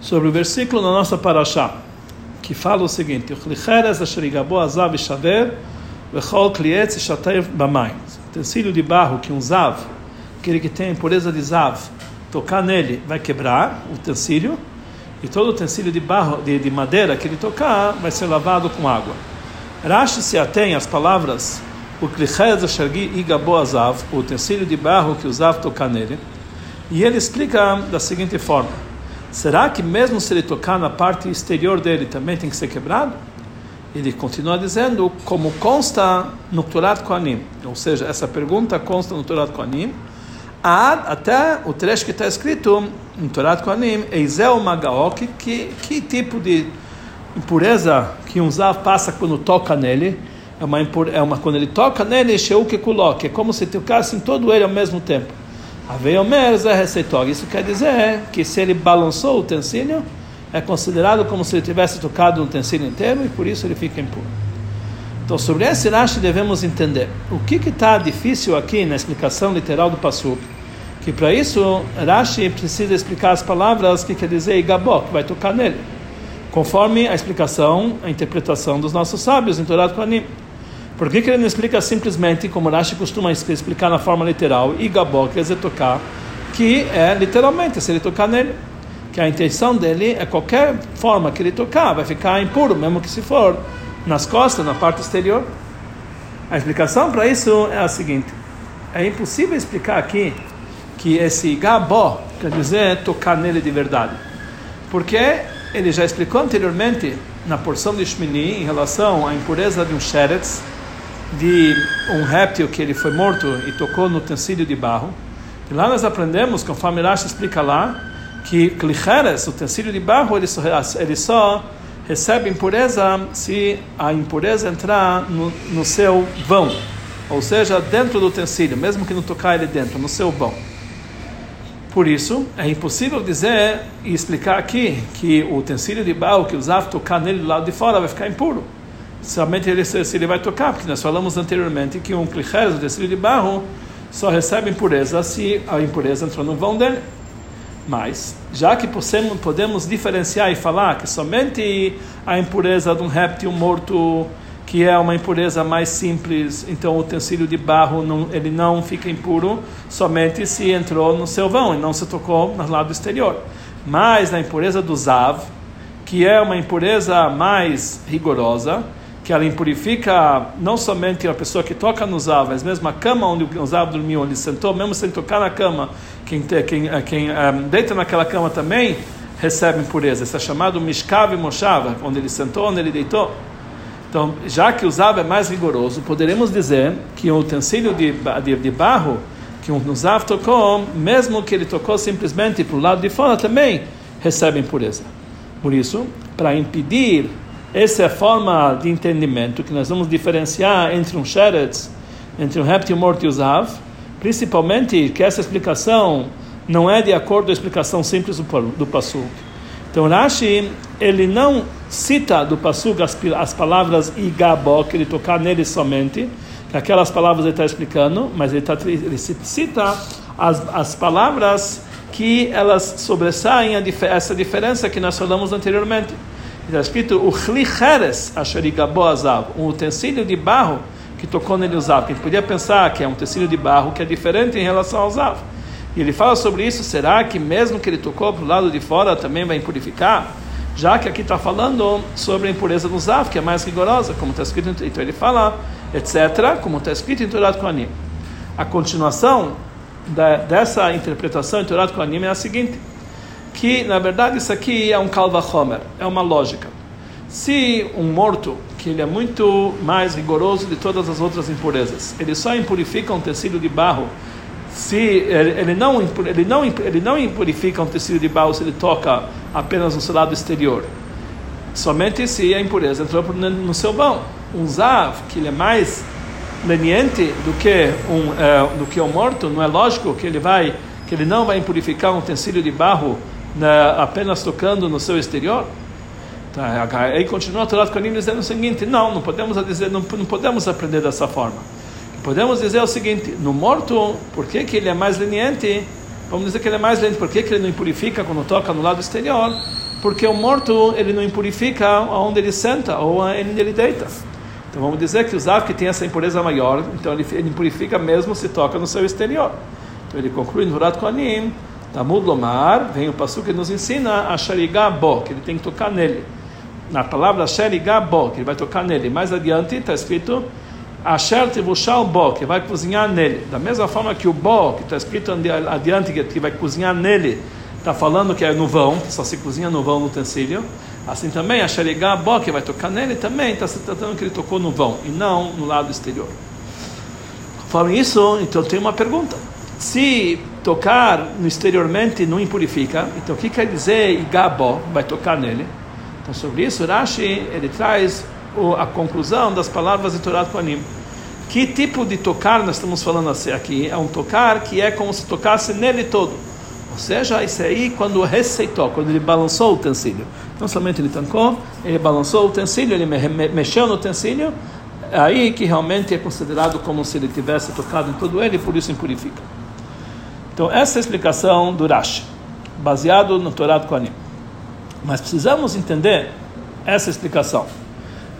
sobre o versículo na nossa paraxá, que fala o seguinte: Utensílio de barro que um zav, aquele que tem impureza de zav, tocar nele vai quebrar o utensílio, e todo utensílio de barro, de, de madeira que ele tocar, vai ser lavado com água. Rashi se atém às palavras o azav, o utensílio de barro que o zav tocar nele, e ele explica da seguinte forma: será que mesmo se ele tocar na parte exterior dele também tem que ser quebrado? Ele continua dizendo como consta no Torat Koanim, ou seja, essa pergunta consta no Torat Koanim, até o trecho que está escrito no Torat Koanim, Eisel Magaok, que, que tipo de impureza que um zav passa quando toca nele? É uma, é uma quando ele toca nele, Sheu que coloque, é como se tocasse em todo ele ao mesmo tempo. Aveiomer receitor. Isso quer dizer que se ele balançou o utensílio, é considerado como se ele tivesse tocado o utensílio inteiro e por isso ele fica impuro. Então, sobre esse Rashi devemos entender o que está difícil aqui na explicação literal do Passuk. Que para isso, Rashi precisa explicar as palavras que quer dizer Igabó, que vai tocar nele, conforme a explicação, a interpretação dos nossos sábios em Torá Kohanim. Por que, que ele não explica simplesmente, como Rashi costuma explicar na forma literal, Igabó, quer dizer tocar, que é literalmente, se ele tocar nele, que a intenção dele é qualquer forma que ele tocar, vai ficar impuro, mesmo que se for nas costas, na parte exterior. A explicação para isso é a seguinte: é impossível explicar aqui que esse gabó quer dizer tocar nele de verdade, porque ele já explicou anteriormente na porção de Shmini em relação à impureza de um sheretz, de um réptil que ele foi morto e tocou no utensílio de barro. E lá nós aprendemos, conforme Rashi explica lá, que klicheres, o utensílio de barro, só, ele só recebe impureza se a impureza entrar no, no seu vão, ou seja, dentro do utensílio, mesmo que não tocar ele dentro, no seu vão. Por isso, é impossível dizer e explicar aqui que o utensílio de barro que usava tocar nele do lado de fora vai ficar impuro somente ele, se ele vai tocar, porque nós falamos anteriormente que um clichés, o tecido de barro, só recebe impureza se a impureza entrou no vão dele. Mas, já que podemos diferenciar e falar que somente a impureza de um réptil morto, que é uma impureza mais simples, então o utensílio de barro não, ele não fica impuro somente se entrou no seu vão e não se tocou no lado exterior. Mas na impureza do zav, que é uma impureza mais rigorosa, que ela impurifica não somente a pessoa que toca no Zav, mas mesmo a cama onde o Zav dormiu, onde ele sentou, mesmo sem tocar na cama, quem, quem, eh, quem um, eh, deita naquela cama também recebe impureza. Isso é chamado Mishkav e Moshava, onde ele sentou, onde ele deitou. Então, já que o Zav é mais rigoroso, poderemos dizer que o utensílio de, de, de barro que um Zav tocou, mesmo que ele tocou simplesmente para o lado de fora, também recebe impureza. Por isso, para impedir essa é a forma de entendimento que nós vamos diferenciar entre um sheretz, entre um réptil morto e o zav, principalmente que essa explicação não é de acordo com a explicação simples do, Passuk. Então Rashi, ele não cita do Passuk as, as palavras igabó, que ele tocar nele somente, que aquelas palavras ele está explicando, mas ele, tá, ele cita as, as palavras que elas sobressaem a, essa diferença que nós falamos anteriormente está escrito o chlicheres asherigaboazav, um utensílio de barro que tocou nele o zav. A gente podia pensar que é um utensílio de barro que é diferente em relação ao zav. E ele fala sobre isso, será que mesmo que ele tocou para o lado de fora também vai impurificar? Já que aqui está falando sobre a impureza do zav, que é mais rigorosa, como está escrito, então ele fala, etc., como está escrito em Torah Kohanim. A continuação da, dessa interpretação em Torah Kohanim é a seguinte, que na verdade isso aqui é um kalva homer, é uma lógica. Se um morto, que ele é muito mais rigoroso de todas as outras impurezas, ele só impurifica um tecido de barro, se ele não, ele não, ele não impurifica um tecido de barro se ele toca apenas no seu lado exterior, somente se a impureza entrou no seu vão. Um zav, que ele é mais leniente do que um, uh, do que um morto, não é lógico que ele vai que ele não vai impurificar um utensílio de barro na, apenas tocando no seu exterior? Tá, aí continua a Torá Kohanim dizendo o seguinte: não, não podemos dizer, não, não podemos aprender dessa forma. Podemos dizer o seguinte: no morto, por que, que ele é mais leniente? Vamos dizer que ele é mais lento, por que, que ele não impurifica quando toca no lado exterior? porque o morto ele não impurifica onde ele senta ou onde ele deita. Então vamos dizer que o Zav que tem essa impureza maior, então ele, ele impurifica mesmo se toca no seu exterior. Então ele conclui no Hurat Kohanim, Tamud Lomar, vem o passo que nos ensina a Sharigabo, que ele tem que tocar nele. Na palavra Sharigabo, que ele vai tocar nele. Mais adiante está escrito Asher Tivushal Bo, que vai cozinhar nele. Da mesma forma que o Bo, que está escrito adiante, que vai cozinhar nele, está falando que é no vão, que só se cozinha no vão no utensílio. Assim também, a Sharigabo, que vai tocar nele, também está se tratando que ele tocou no vão, e não no lado exterior. Falando isso, então tem uma pergunta. Se tocar exteriormente não impurifica, então o que quer dizer igabo, vai tocar nele? Então sobre isso Rashi ele traz a conclusão das palavras de Torah Kohanim. Que tipo de tocar nós estamos falando assim aqui? É um tocar que é como se tocasse nele todo. Ou seja, isso aí quando receitou, quando ele balançou o utensílio. Não somente ele tancou, ele balançou o utensílio, ele mexeu no utensílio, aí que realmente é considerado como se ele tivesse tocado em todo ele, por isso impurifica. Então, essa é a explicação do Rashi, baseado no Torá do Kohanim. Mas precisamos entender essa explicação.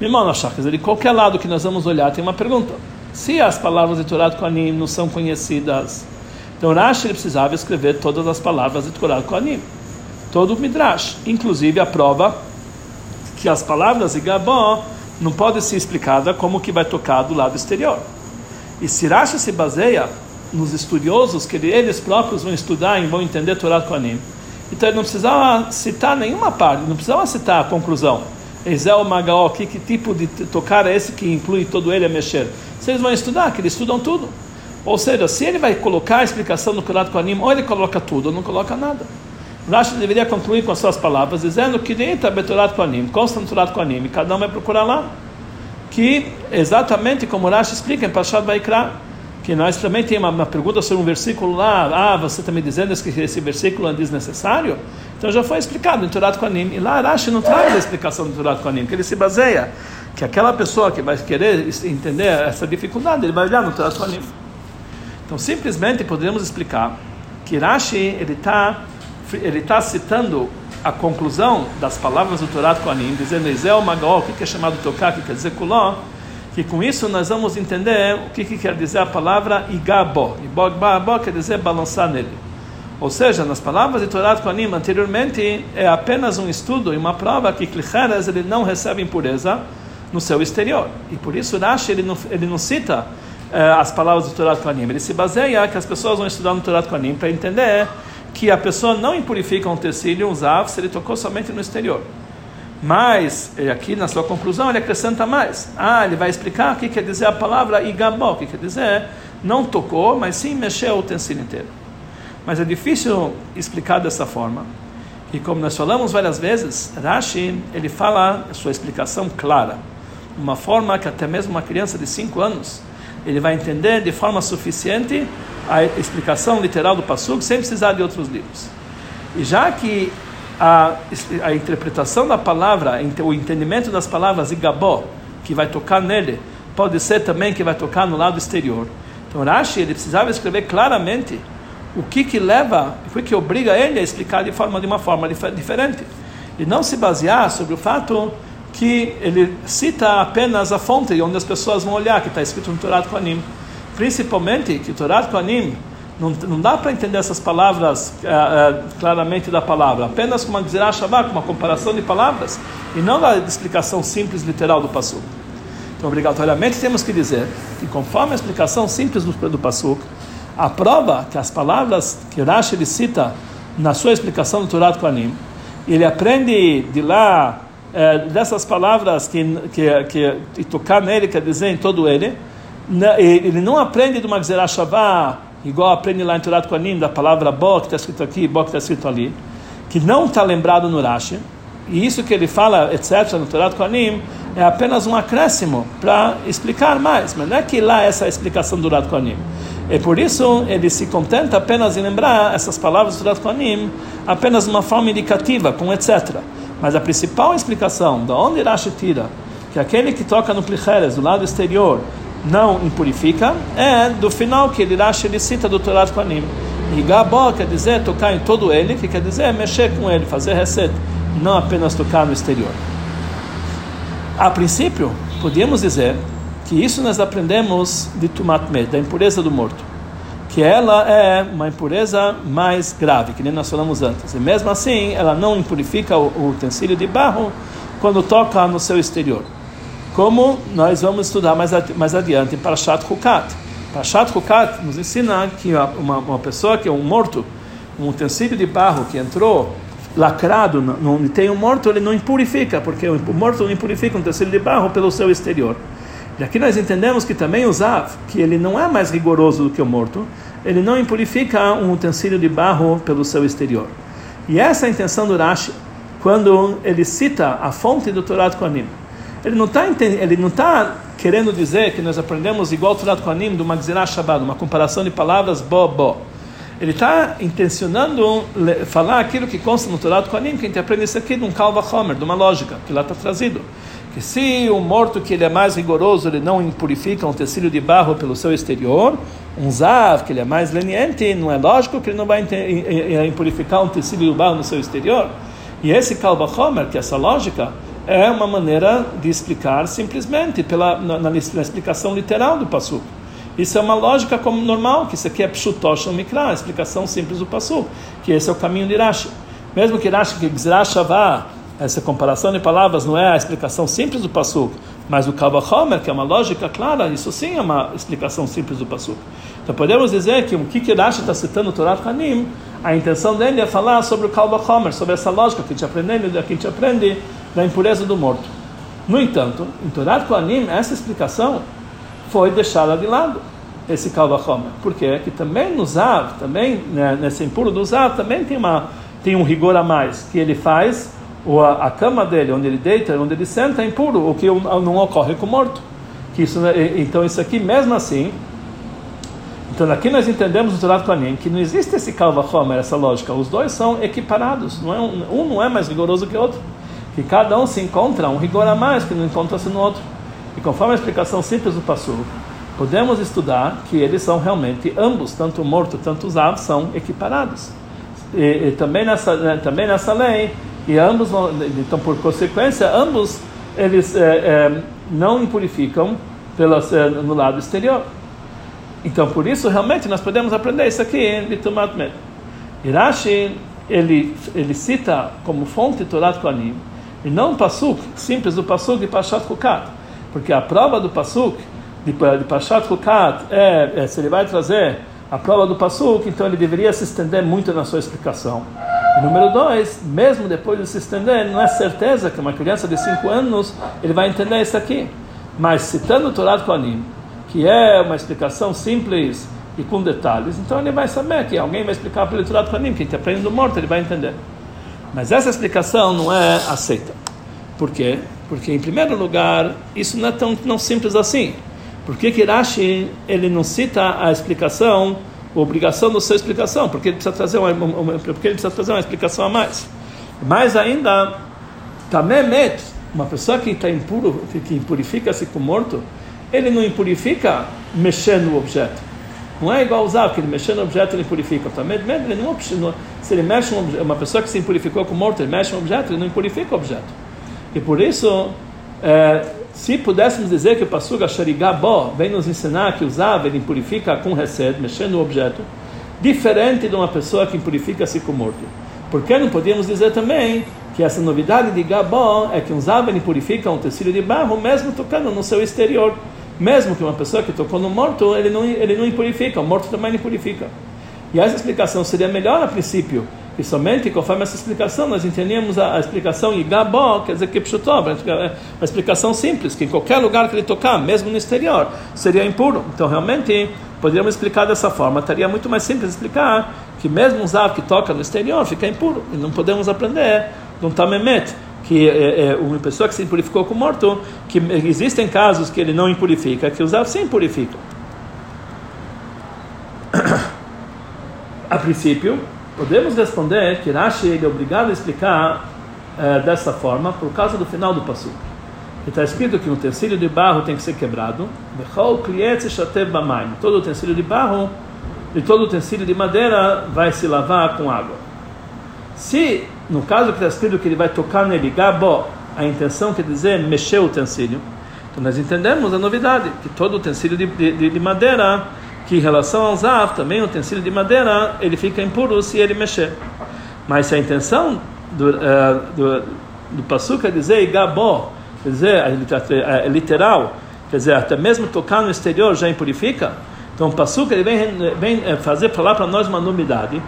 Irmão Nashachas, de qualquer lado que nós vamos olhar, tem uma pergunta. Se as palavras de Torá do Kohanim não são conhecidas, então Rashi precisava escrever todas as palavras de Torá do Kohanim. Todo o Midrash, inclusive a prova que as palavras de Gabó não podem ser explicadas como que vai tocar do lado exterior. E se Rashi se baseia nos estudiosos que eles próprios vão estudar e vão entender Torá Kohanim. Então ele não precisava citar nenhuma parte, não precisava citar a conclusão. Ezel Magaó, que, que tipo de tocar é esse que inclui todo ele a mexer? Eles vão estudar, que eles estudam tudo. Ou seja, se ele vai colocar a explicação no Torá Kohanim, ou ele coloca tudo, ou não coloca nada. Rashi deveria concluir com as suas palavras, dizendo que dentro da Torá Kohanim, consta no Torá Kohanim, cada um vai procurar lá. Que exatamente como Rashi explica em Pashat Vaikra, que nós também temos uma, uma, pergunta sobre um versículo lá, ah, você está me dizendo que esse versículo é desnecessário? Então já foi explicado em Torah Kohanim, e lá Rashi não traz a explicação do Torah Kohanim, que ele se baseia, que aquela pessoa que vai querer entender essa dificuldade, ele vai olhar no Torah Kohanim. Então simplesmente podemos explicar que Rashi, ele está ele tá citando a conclusão das palavras do Torah Kohanim, dizendo Ezel Magol, o que é chamado tocar, que quer dizer kuló, que com isso nós vamos entender o que, que quer dizer a palavra igabo. Igabo quer dizer balançar nele. Ou seja, nas palavras de Torá Kohanim anteriormente, é apenas um estudo e uma prova que Klicheres ele não recebe impureza no seu exterior. E por isso Rashi ele não, ele não cita eh, as palavras do Torá Kohanim. Ele se baseia que as pessoas vão estudar no Torá Kohanim para entender que a pessoa não impurifica um tecido, um zav, se ele tocou somente no exterior. Mas, aqui na sua conclusão, ele acrescenta mais. Ah, ele vai explicar o que quer dizer a palavra igabó, que quer dizer não tocou, mas sim mexeu o utensílio inteiro. Mas é difícil explicar dessa forma. E como nós falamos várias vezes, Rashi, ele fala a sua explicação clara. Uma forma que até mesmo uma criança de 5 anos, ele vai entender de forma suficiente a explicação literal do Passuk, sem precisar de outros livros. E já que a, a interpretação da palavra, o entendimento das palavras igabó, que vai tocar nele, pode ser também que vai tocar no lado exterior. Então Rashi ele precisava escrever claramente o que que leva, o que obriga ele a explicar de forma de uma forma diferente e não se basear sobre o fato que ele cita apenas a fonte onde as pessoas vão olhar que está escrito no Torá Kohanim, principalmente que o Torá Kohanim não, não dá para entender essas palavras uh, uh, claramente da palavra, apenas com uma Shabbat, com uma comparação de palavras, e não da explicação simples, literal do Passuk. Então, obrigatoriamente, temos que dizer que, conforme a explicação simples do, do a prova que as palavras que Rashi ele cita na sua explicação do Torah Kohanim, ele aprende de lá, eh, dessas palavras que, que, que, tocar nele quer dizer em todo ele, ele não aprende de uma Gzerah igual aprende lá em Torah Kohanim, da palavra Bo, que está escrito aqui, Bo, que está escrito ali, que não está lembrado no Rashi, e isso que ele fala, etc., no Torah Kohanim, é apenas um acréscimo para explicar mais, mas não é que lá essa é a explicação do Torah Kohanim. E por isso ele se contenta apenas em lembrar essas palavras do Torah Kohanim, apenas uma forma indicativa, com etc. Mas a principal explicação, de onde Rashi tira, que aquele que toca no Klicheres, do lado exterior, não impurifica, é do final que ele acha, ele cita do Torah Kohanim. E Gabó quer dizer tocar em todo ele, que quer dizer mexer com ele, fazer reset não apenas tocar no exterior. A princípio, podíamos dizer que isso nós aprendemos de Tumat Med, da impureza do morto, que ela é uma impureza mais grave, que nem nós falamos antes. E mesmo assim, ela não impurifica o utensílio de barro quando toca no seu exterior. Como nós vamos estudar mais, mais adiante para Shat Hukat. Parashat Hukat nos ensina que uma, uma pessoa que é um morto, um utensílio de barro que entrou lacrado onde tem um morto, ele não impurifica, porque o morto não impurifica um utensílio de barro pelo seu exterior. E aqui nós entendemos que também o Zav, que ele não é mais rigoroso do que o morto, ele não impurifica um utensílio de barro pelo seu exterior. E essa é a intenção do Rashi, quando ele cita a fonte do Torah Kohanim. Ele não está ele não tá querendo dizer que nós aprendemos igual o Torah Kohanim do Magzirah Shabbat, uma comparação de palavras bo bo. Ele está intencionando falar aquilo que consta no Torah Kohanim, que a gente aprende isso aqui de um Kalva Homer, de uma lógica, que lá está trazido. Que se o morto que ele é mais rigoroso, ele não impurifica um tecido de barro pelo seu exterior, um zav, que ele é mais leniente, não é lógico que ele não vai impurificar um tecido de barro no seu exterior. E esse Kalva Homer, que é essa lógica, é uma maneira de explicar simplesmente pela na, na, na explicação literal do passo. Isso é uma lógica como normal, que isso aqui é pshutosh mikra, a explicação simples do passo, que esse é o caminho de Rashi. Mesmo que Rashi que vá essa comparação de palavras não é a explicação simples do passo, mas o Kavachomer, que é uma lógica clara, isso sim é uma explicação simples do passo. Então podemos dizer que o que Rashi está citando no Torah Hanim, a intenção dele é falar sobre o Kavachomer, sobre essa lógica que a gente aprende, que a gente aprende da impureza do morto. No entanto, em Torah Kohanim, essa explicação foi deixada de lado, esse Kalvachomer. Por quê? Que também no Zav, também né, nesse impuro do Zav, também tem, uma, tem um rigor a mais, que ele faz ou a, a, cama dele, onde ele deita, onde ele senta, é impuro, o que não ocorre com o morto. Que isso, então, isso aqui, mesmo assim, então aqui nós entendemos no Torah Kohanim que não existe esse Kalvachomer, essa lógica. Os dois são equiparados, não é um, um não é mais rigoroso que o outro que cada um se encontra um rigor a mais que não encontra-se no outro. E conforme a explicação simples do Passu, podemos estudar que eles são realmente ambos, tanto o morto, tanto os aves, são equiparados. E, e também, nessa, né, também nessa lei, e ambos vão, então por consequência, ambos eles é, é, não impurificam pelas, é, no lado exterior. Então por isso realmente nós podemos aprender isso aqui em Tumat Med. Irashi ele, ele cita como fonte Torah Kohanim e não o Pasuk, simples o Pasuk de Pashat Kukat. Porque a prova do Pasuk, de, de Pashat Kukat, é, é, se ele vai trazer a prova do Pasuk, então ele deveria se estender muito na sua explicação. E número dois, mesmo depois de se estender, não é certeza que uma criança de 5 anos ele vai entender isso aqui. Mas citando o Torah Kohanim, que é uma explicação simples e com detalhes, então ele vai saber que alguém vai explicar pelo Torah Kohanim, que a aprende do morto, ele vai entender. Mas essa explicação não é aceita. Por quê? Porque, em primeiro lugar, isso não é tão não simples assim. Por que, que Rashi ele não cita a explicação, a obrigação da sua explicação? Porque ele precisa trazer uma, uma, porque ele precisa trazer uma explicação a mais. Mais ainda, Tamemet, uma pessoa que está impuro, que impurifica-se com morto, ele não impurifica mexendo no objeto. Não é igual usar, porque ele mexendo no objeto ele purifica. Também, ele não, se ele mexe um, uma pessoa que se impurificou com morto, ele mexe um objeto, ele não impurifica o objeto. E por isso, é, se pudéssemos dizer que o Passuga Sharigabó vem nos ensinar que usava, ele impurifica com reced, mexendo no objeto, diferente de uma pessoa que impurifica-se com morto. Por que não podíamos dizer também que essa novidade de Gabó é que usava ele purifica um tecido de barro, mesmo tocando no seu exterior? Mesmo que uma pessoa que tocou no morto, ele não, ele não impurifica, o morto também impurifica. E essa explicação seria melhor a princípio, que somente conforme essa explicação nós entendíamos a, a explicação Igabó, quer dizer que Pshutov, uma explicação simples, que em qualquer lugar que ele tocar, mesmo no exterior, seria impuro. Então realmente poderíamos explicar dessa forma, estaria muito mais simples explicar que mesmo um zav que toca no exterior fica impuro, e não podemos aprender de um tamemet, que é, é, uma pessoa que se impurificou com morto, que existem casos que ele não impurifica, que os Zav sim purificam. a princípio, podemos responder que Rashi ele é obrigado a explicar é, dessa forma por causa do final do passo. Está escrito que um utensílio de barro tem que ser quebrado. Todo utensílio de barro e todo utensílio de madeira vai se lavar com água. Se no caso que está escrito que ele vai tocar nele, gabó, a intenção quer dizer mexer o utensílio. Então nós entendemos a novidade, que todo utensílio de, de, de madeira, que em relação ao zav, também o utensílio de madeira, ele fica impuro se ele mexer. Mas se a intenção do, uh, do, do quer dizer gabó, quer dizer, é literal, quer dizer, até mesmo tocar no exterior já impurifica, então o Passuca ele vem, vem eh, fazer falar para nós uma novidade,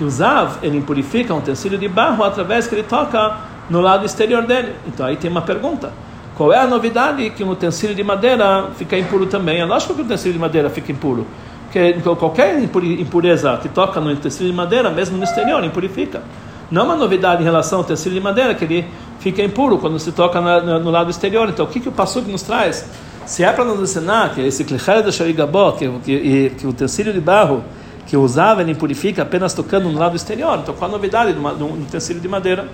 que o Zav ele impurifica um utensílio de barro através que ele toca no lado exterior dele. Então aí tem uma pergunta. Qual é a novidade que um utensílio de madeira fica impuro também? É lógico que o utensílio de madeira fica impuro. Porque qualquer impureza que toca no utensílio de madeira, mesmo no exterior, impurifica. Não é uma novidade em relação ao utensílio de madeira, que ele fica impuro quando se toca no, lado exterior. Então, o que, que o Passuque nos traz? Se é para nos ensinar que esse clichê da Sharigabó, que, que, que o utensílio de barro que usava ele purifica apenas tocando no lado exterior, então qual a novidade de um utensílio de madeira?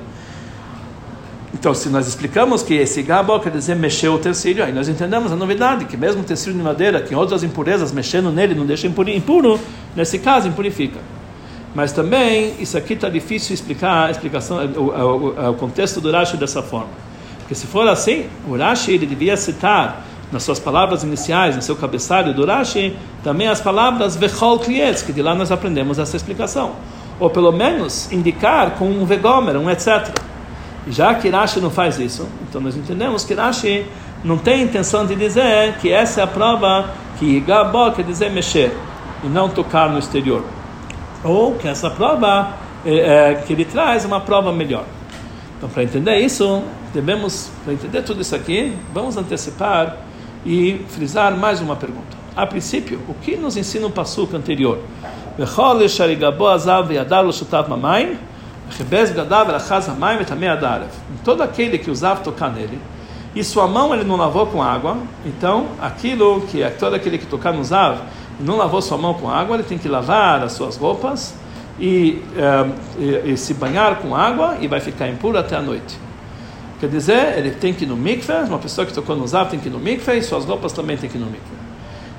Então, se nós explicamos que esse gabo quer dizer mexer o utensílio, aí nós entendemos a novidade, que mesmo o utensílio de madeira, que outras impurezas, mexendo nele não deixa impuro, nesse caso impurifica. Mas também, isso aqui está difícil explicar a explicação, o, o, o, contexto do Rashi dessa forma. Porque se for assim, o Rashi ele devia citar nas suas palavras iniciais, no seu cabeçalho do Rashi, também as palavras vechol klietz, que de lá nós aprendemos essa explicação. Ou pelo menos indicar com um vegomer, um etc. Já que Rashi não faz isso, então nós entendemos que Rashi não tem intenção de dizer que essa é a prova que Gabó quer dizer mexer e não tocar no exterior. Ou que essa prova é, é, que ele traz uma prova melhor. Então, para entender isso, devemos, para entender tudo isso aqui, vamos antecipar e frisar mais uma pergunta. A princípio, o que nos ensina o passuco anterior? Todo aquele que usava tocar nele, e sua mão ele não lavou com água, então aquilo que é todo aquele que tocar no zav não lavou sua mão com água, ele tem que lavar as suas roupas e, eh, e, e se banhar com água e vai ficar impuro até a noite. Quer dizer, ele tem que ir no mikveh, uma pessoa que tocou no zav tem que ir no mikveh e suas roupas também tem que ir no mikveh.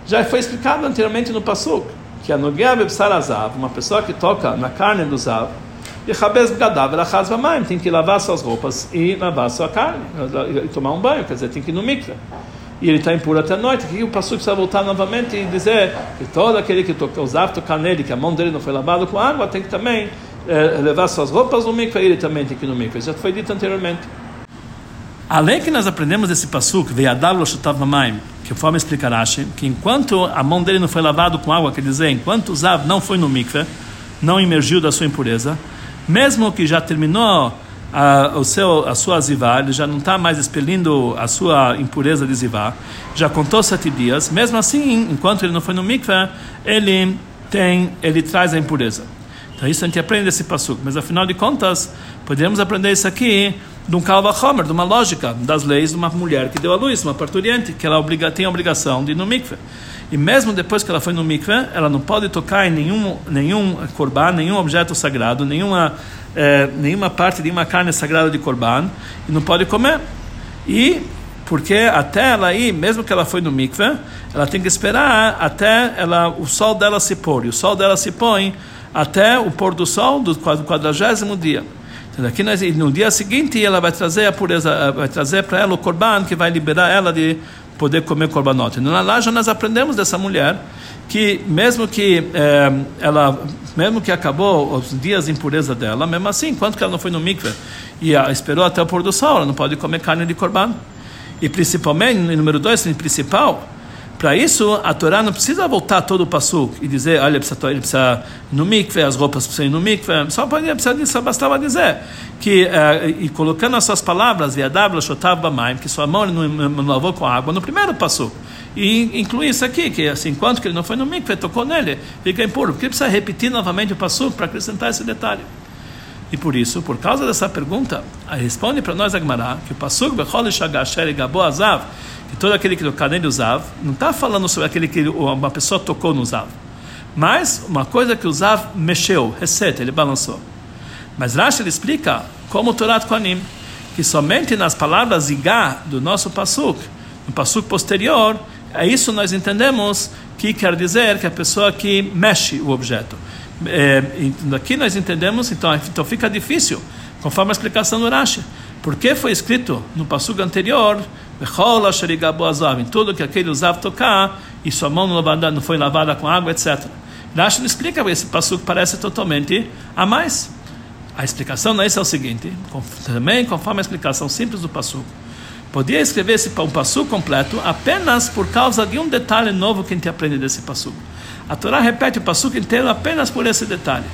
Já foi explicado anteriormente no Pasuk, que a Nogia Bebsarazav, uma pessoa que toca na carne do zav, e Chabez Gadav tem que lavar suas roupas e lavar sua carne, e tomar um banho, quer dizer, tem que ir no mikveh. E ele está impuro até a noite, que o Pasuk precisa voltar novamente e dizer que todo aquele que toca, o zav tocar nele, que a mão dele não foi lavada com água, tem que também é, levar suas roupas no mikveh, ele também tem que ir no mikveh. Já foi dito anteriormente. Além que nós aprendemos desse Mamaim, que forma explicar Rashi, que enquanto a mão dele não foi lavada com água, quer dizer, enquanto Zav não foi no mikveh, não emergiu da sua impureza, mesmo que já terminou a, o seu, a sua zivá, ele já não está mais expelindo a sua impureza de zivá, já contou sete dias, mesmo assim, enquanto ele não foi no mikveh, ele tem, ele traz a impureza. Então isso a gente aprende desse pasuk, mas afinal de contas, poderíamos aprender isso aqui de um Kalva Homer, de uma lógica das leis de uma mulher que deu à luz, uma parturiente, que ela obriga, tem a obrigação de ir no mikveh. E mesmo depois que ela foi no mikveh, ela não pode tocar em nenhum, nenhum korban, nenhum objeto sagrado, nenhuma, eh, nenhuma parte de uma carne sagrada de korban, e não pode comer. E porque até ela ir, mesmo que ela foi no mikveh, ela tem que esperar até ela, o sol dela se pôr. E o sol dela se põe até o pôr do sol do quadragésimo dia. Daqui nós, no dia seguinte ela vai trazer a pureza, eh, vai trazer para ela o corban que vai liberar ela de poder comer korbanot. Então, lá já nós aprendemos dessa mulher que mesmo que eh, ela, mesmo que acabou os dias de impureza dela, mesmo assim, enquanto que ela não foi no mikveh e a, esperou até o pôr do sol, ela não pode comer carne de korban. E principalmente, número dois, principal, para isso, a Torá não precisa voltar todo o passo e dizer, olha, precisa, ele precisa no mikve, as roupas precisam ir no mikve. Só, precisa, só bastava dizer que, uh, e colocando as suas palavras, viadabla, shotav bamaim, que sua mão ele não, não lavou com água, no primeiro passo. E inclui isso aqui, que assim, enquanto que ele não foi no mikve, tocou nele, fica impuro. Porque precisa repetir novamente o passo para acrescentar esse detalhe. E por isso, por causa dessa pergunta, responde para nós Agmará que o Pasuk Bechol Shagasher Gabo Azav todo aquele que tocar nele usava, não está falando sobre aquele que uma pessoa tocou no usav, mas uma coisa que o usav mexeu, receta, ele balançou. Mas Rashi ele explica como Torat Koanim, que somente nas palavras igá do nosso pasuk, no pasuk posterior, é isso nós entendemos que quer dizer que a pessoa que mexe o objeto. É, aqui nós entendemos, então, então fica difícil conforme a explicação do Rashi. Por que foi escrito no passugo anterior, em tudo que aquele usava tocar e sua mão não foi lavada com água, etc. Rashi não explica, esse passugo parece totalmente a mais. A explicação não é essa é o seguinte, também conforme a explicação simples do passugo. Podia escrever esse um passugo completo apenas por causa de um detalhe novo que a gente aprende desse passugo. A Torá repete o passugo inteiro apenas por esse detalhe.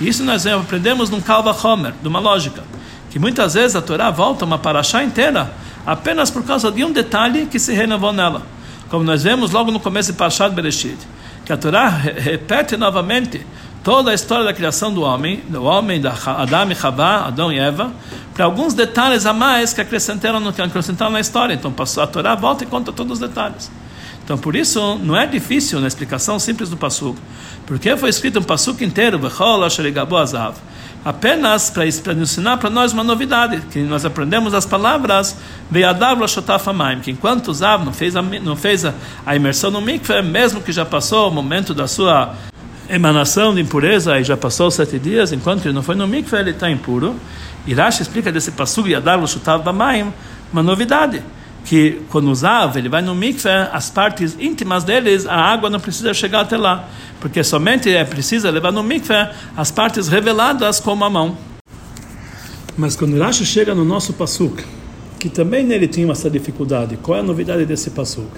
E isso nós aprendemos num Kalva Homer, de uma lógica, que muitas vezes a Torá volta uma paraxá inteira apenas por causa de um detalhe que se renovou nela. Como nós vemos logo no começo de Parashat Bereshit, que a Torá repete novamente toda a história da criação do homem, do homem, da Adão e Havá, Adão e Eva, para alguns detalhes a mais que acrescentaram, no, que acrescentaram na história. Então a Torá volta e conta todos os detalhes. Então por isso não é difícil na explicação simples do Passuco. Porque foi escrito um Passuco inteiro, apenas para ensinar para nós uma novidade, que nós aprendemos as palavras que enquanto Zav não fez a, não fez a, a imersão no mikveh, mesmo que já passou o momento da sua emanação de impureza e já passou sete dias, enquanto ele não foi no mikveh, ele está impuro. Rashi explica desse passugo uma novidade, que quando usava, ele vai no mikveh, as partes íntimas deles, a água não precisa chegar até lá, porque somente é preciso levar no mikveh as partes reveladas como a mão. Mas quando Rashi chega no nosso pasuk, que também nele tinha essa dificuldade, qual é a novidade desse pasuk?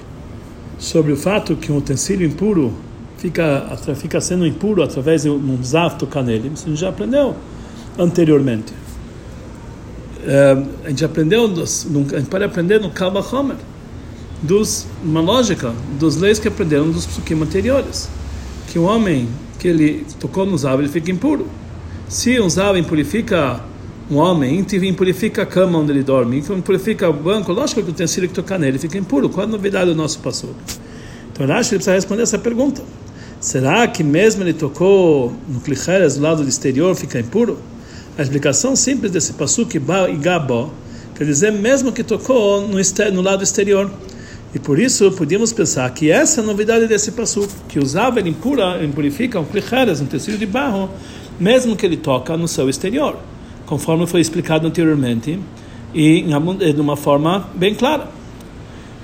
Sobre o fato que um utensílio impuro fica, fica sendo impuro através de um zav tocar nele. Isso a gente já aprendeu anteriormente. É, a gente aprendeu, dos, a gente pode aprender no Kalba Homer, dos, uma lógica dos leis que aprenderam dos psukim anteriores. Que o homem que ele tocou no zav, ele fica impuro. Se um zav impurifica um homem, impurifica a cama onde ele dorme, impurifica o banco, lógico que o utensílio que tocar nele fica impuro. Qual a novidade do nosso pastor? Então, eu acho que ele precisa responder essa pergunta. Será que mesmo ele tocou no clicheres do lado exterior fica impuro? A explicação simples desse pasuk e gabó quer dizer mesmo que tocou no, no lado exterior. E por isso podíamos pensar que essa é a novidade desse pasuk, que usava ele impura, impurifica um clicheres, um tecido de barro, mesmo que ele toca no seu exterior, conforme foi explicado anteriormente e de uma forma bem clara.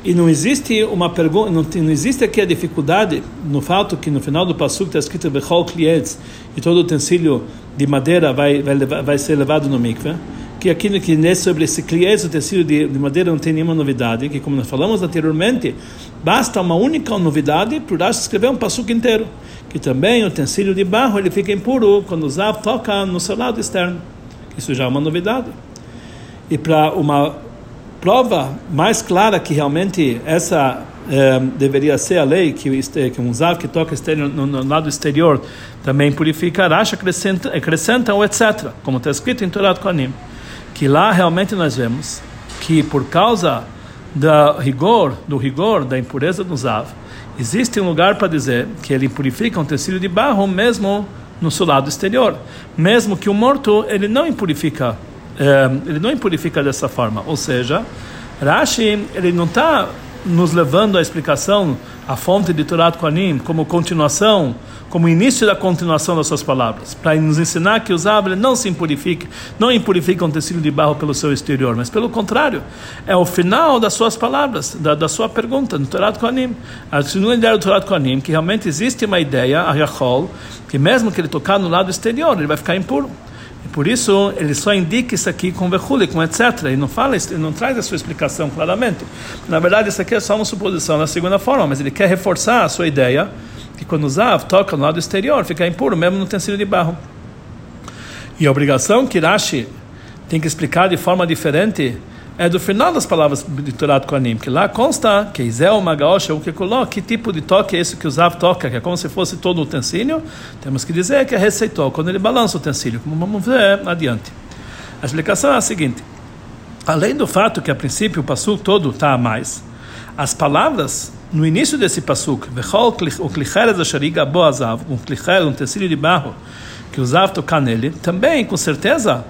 E não existe uma pergunta, não, não, existe aqui a dificuldade no fato que no final do passo está escrito Bechol Klietz e todo utensílio de madeira vai, vai, vai ser levado no mikveh. Que aqui que nesse, sobre esse Klietz, utensílio de, de madeira, não tem nenhuma novidade. Que como nós falamos anteriormente, basta uma única novidade para o escrever um passo inteiro. Que também o utensílio de barro ele fica impuro quando o Zav toca no seu lado externo. Isso já é uma novidade. E para uma prova mais clara que realmente essa eh, deveria ser a lei que, que um zav que toca exterior, no, no, lado exterior também purificará, acrescenta, ou etc. Como está escrito em Torah Kohanim, que lá realmente nós vemos que por causa da rigor, do rigor da impureza do zav, existe um lugar para dizer que ele purifica um tecido de barro mesmo no seu lado exterior, mesmo que o morto ele não impurifica ele não impurifica dessa forma. Ou seja, Rashi ele não está nos levando à explicação, a fonte de Torah Kohanim, como continuação, como início da continuação das suas palavras, para nos ensinar que os árvores não se impurificam, não impurificam o tecido de barro pelo seu exterior, mas pelo contrário, é o final das suas palavras, da, da sua pergunta, no Torah Kohanim. A segunda ideia do Torah Kohanim, que realmente existe uma ideia, a Yachol, que mesmo que ele tocar no lado exterior, ele vai ficar impuro. E por isso ele só indica isso aqui com vehule, com etc. E não fala, ele não traz a sua explicação claramente. Na verdade, isso aqui é só uma suposição na segunda forma, mas ele quer reforçar a sua ideia que quando Zav toca no lado exterior, fica impuro, mesmo no utensílio de barro. E a obrigação que Rashi tem que explicar de forma diferente é do final das palavras de Torah Kohanim, que lá consta que Isel Magaosha, o que coloca, que tipo de toque é esse que o Zav toca, que é como se fosse todo o utensílio, temos que dizer que é receitou, quando ele balança o utensílio, como vamos ver adiante. A explicação é a seguinte, além do fato que a princípio o passuk todo está a mais, as palavras no início desse passuk, o clicheres da shariga boazav, um clicher, um utensílio de barro, que Zav tocar nele, também, com certeza,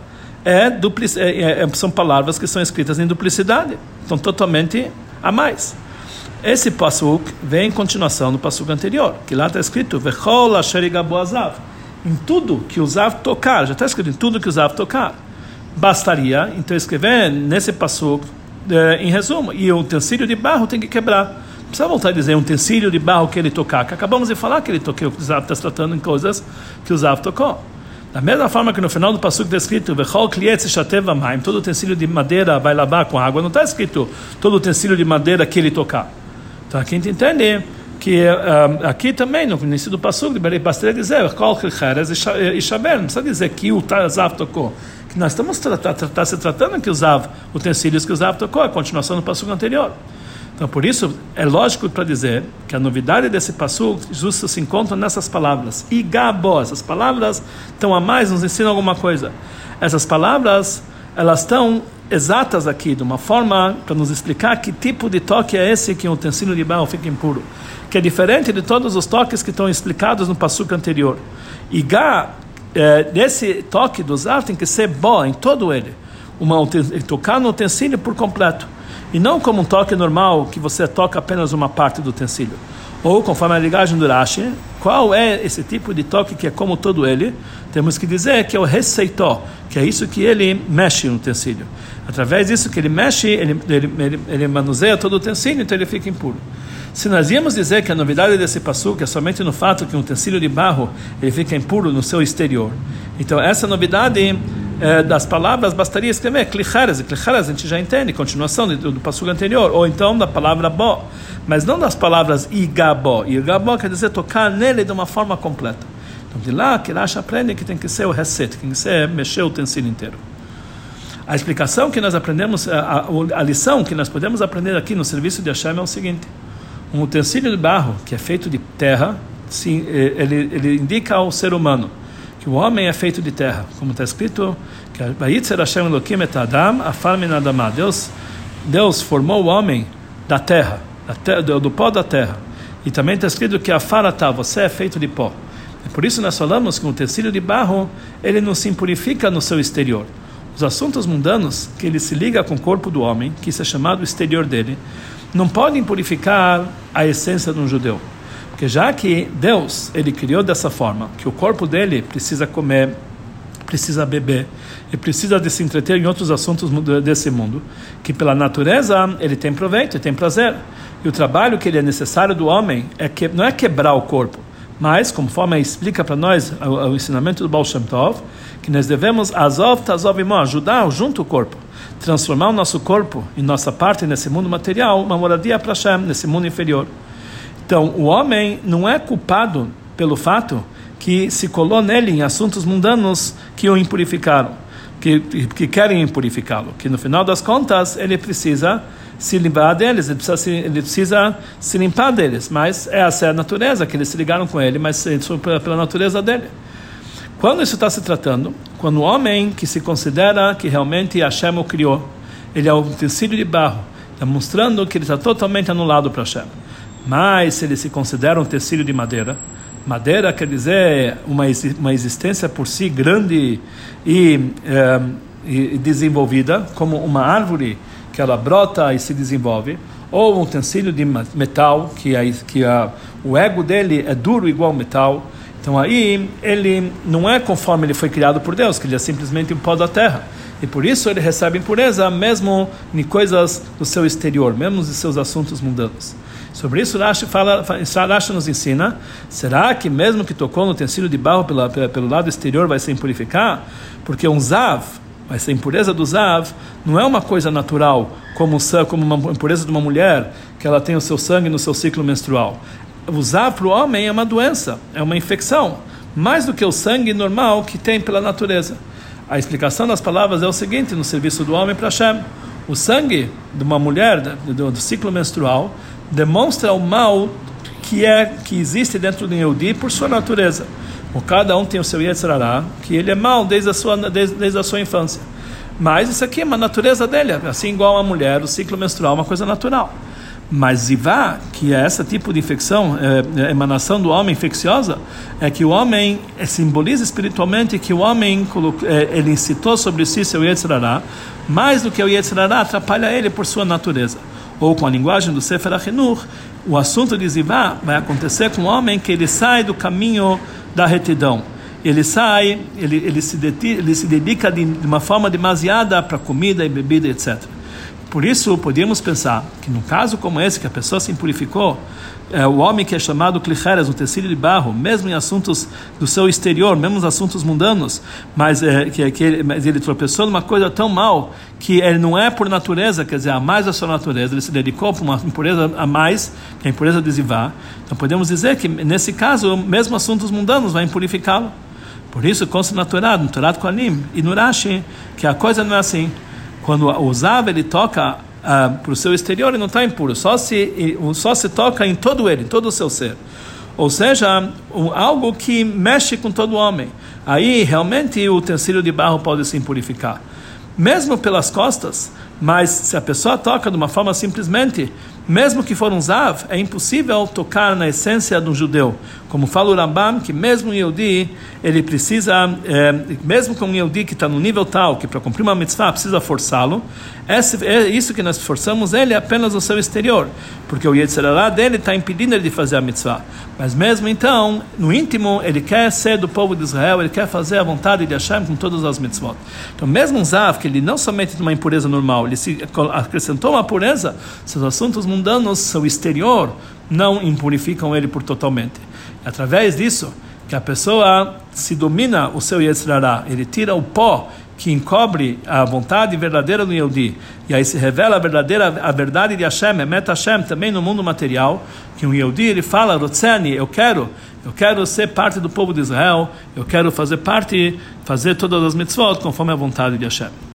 é, duplic, é, é, são palavras que são escritas em duplicidade, estão totalmente a mais. Esse pasuk vem em continuação do pasuk anterior, que lá está escrito em tudo que o Zav tocar, já está escrito em tudo que o Zav tocar. bastaria então escrever nesse passo em resumo e o utensílio de barro tem que quebrar precisa voltar a dizer um utensílio de barro que ele tocar que acabamos de falar que ele tocou o Zav está tratando em coisas que o Zav tocou da mesma forma que no final do passo está escrito maim todo utensílio de madeira vai lavar com água não está escrito todo utensílio de madeira que ele tocar então aqui a gente entende que um, aqui também, no início do Passuk, bastaria dizer, não precisa dizer que o Zav tocou. Que nós estamos tratando, tá se tratando que o utensílios que o Zav tocou, a continuação do Passuk anterior. Então, por isso, é lógico para dizer que a novidade desse Passuk justo se encontra nessas palavras. Igabo, essas palavras estão a mais, nos ensinam alguma coisa. Essas palavras, elas estão exatas aqui, de uma forma para nos explicar que tipo de toque é esse que o utensílio de barro fica impuro que é diferente de todos os toques que estão explicados no passuco anterior. E Gá, é, desse toque do Zav tem que ser bom em todo ele, uma, tocar no utensílio por completo. E não como um toque normal, que você toca apenas uma parte do utensílio. Ou, conforme a ligagem do Rashi, qual é esse tipo de toque que é como todo ele? Temos que dizer que é o receitó, que é isso que ele mexe no utensílio. Através disso que ele mexe, ele, ele, ele, ele manuseia todo o utensílio, então ele fica impuro. Se nós íamos dizer que a novidade desse passuco é somente no fato que um utensílio de barro ele fica impuro no seu exterior, então essa novidade é, das palavras bastaria escrever klichares, e klichares a gente já entende, continuação do, do anterior, ou então da palavra bo, mas não das palavras igabo. Igabo quer dizer tocar nele de uma forma completa. Então de lá que Rashi aprende que tem que ser o reset, tem que ser mexer o utensílio inteiro. A explicação que nós aprendemos, a, a, a lição que nós podemos aprender aqui no serviço de Hashem é o seguinte um utensílio de barro que é feito de terra, sim, eh, ele, ele indica ao ser humano que o homem é feito de terra, como está escrito, que Hashem et Adam Deus, Deus formou o homem da terra, da do, do, pó da terra. E também está escrito que afarata, você é feito de pó. E por isso nós falamos que o utensílio de barro, ele não se impurifica no seu exterior. Os assuntos mundanos, que ele se liga com o corpo do homem, que isso é chamado exterior dele, não podem purificar a essência de um judeu. Porque já que Deus ele criou dessa forma, que o corpo dele precisa comer, precisa beber e precisa de se entreter em outros assuntos desse mundo, que pela natureza ele tem proveito, tem prazer. E o trabalho que ele é necessário do homem é que não é quebrar o corpo, mas conforme explica para nós o, o, ensinamento do Baal Shem Tov, que nós devemos azov tazov ajudar junto o corpo transformar o nosso corpo e nossa parte nesse mundo material uma moradia para Hashem, nesse mundo inferior. Então, o homem não é culpado pelo fato que se colou nele em assuntos mundanos que o impurificaram, que, que querem impurificá-lo, que no final das contas ele precisa se limpar deles, ele precisa se, ele precisa se limpar deles, mas é essa é a natureza, que eles se ligaram com ele, mas é pela, pela natureza dele. Quando isso está se tratando, quando o homem que se considera que realmente Hashem o criou, ele é um tecido de barro, demonstrando que ele está totalmente anulado para Hashem. Mas se ele se considera um tecido de madeira, madeira quer dizer uma, uma existência por si grande e, é, e desenvolvida, como uma árvore que ela brota e se desenvolve, ou um utensílio de metal, que, é, que a, o ego dele é duro igual metal, então aí ele não é conforme ele foi criado por Deus, que ele é simplesmente um pó da terra. E por isso ele recebe impureza mesmo em coisas do seu exterior, mesmo em seus assuntos mundanos. Sobre isso, Rashi, fala, Rashi nos ensina: será que mesmo que tocou no utensílio de barro pela, pela, pelo lado exterior vai se impurificar? Porque um zav, ser impureza do zav, não é uma coisa natural, como, como uma impureza de uma mulher, que ela tem o seu sangue no seu ciclo menstrual usar para o homem é uma doença, é uma infecção, mais do que o sangue normal que tem pela natureza. A explicação das palavras é o seguinte: no serviço do homem para Hashem, o sangue de uma mulher do, do, ciclo menstrual demonstra o mal que é que existe dentro do Yehudi por sua natureza. O cada um tem o seu Yetzirará, que ele é mal desde a sua desde, desde a sua infância. Mas isso aqui é uma natureza dele, assim igual a mulher, o ciclo menstrual é uma coisa natural. Mas zivá, que é esse tipo de infecção, é, é, emanação do homem infecciosa, é que o homem é, simboliza espiritualmente que o homem é, ele incitou sobre si seu Yetzirará, mais do que o Yetzirará atrapalha ele por sua natureza. Ou com a linguagem do Sefer Ahinur, o assunto de zivá vai acontecer com o homem que ele sai do caminho da retidão. ele sai, ele, ele, se, dedica, ele se dedica de, de uma forma demasiada para comida e bebida, etc. Por isso, podíamos pensar que num caso como esse, que a pessoa se impurificou, é, o homem que é chamado clicheres, um tecido de barro, mesmo em assuntos do seu exterior, mesmo nos assuntos mundanos, mas, é, que, que ele, mas ele tropeçou numa coisa tão mal que ele não é por natureza, quer dizer, a mais da sua natureza, ele se dedicou para uma impureza a mais, que é a impureza de Zivá. Então podemos dizer que, nesse caso, mesmo assuntos mundanos vai impurificá-lo. Por isso, consta na Torá, no Torá com Anim e no Rashi, que a coisa não é assim. Quando Zav ele toca ah, para o seu exterior, ele não está impuro, só se, só se toca em todo ele, em todo o seu ser. Ou seja, um, algo que mexe com todo homem. Aí realmente o utensílio de barro pode se impurificar. Mesmo pelas costas, mas se a pessoa toca de uma forma simplesmente mesmo que for um Zav, é impossível tocar na essência do judeu. Como fala o Rambam, que mesmo um Yehudi, ele precisa, é, mesmo com um Yehudi que está no nível tal, que para cumprir uma mitzvah precisa forçá-lo, é isso que nós forçamos ele é apenas o seu exterior, porque o Yetzirah dele está impedindo ele de fazer a mitzvah. Mas mesmo então, no íntimo, ele quer ser do povo de Israel, ele quer fazer a vontade de Hashem com todas as mitzvot. Então, mesmo um Zav, que ele não somente tem uma impureza normal, ele se acrescentou uma pureza, seus assuntos mundanos, seu exterior, não impurificam ele por totalmente. Através disso, que a pessoa se domina o seu Yetzirah, ele tira o pó que encobre a vontade verdadeira do Yehudi, e aí se revela a verdadeira a verdade de Hashem, Emet Hashem, também no mundo material, que um Yehudi, ele fala, Rotzeni, eu quero, eu quero ser parte do povo de Israel, eu quero fazer parte, fazer todas as mitzvot conforme a vontade de Hashem.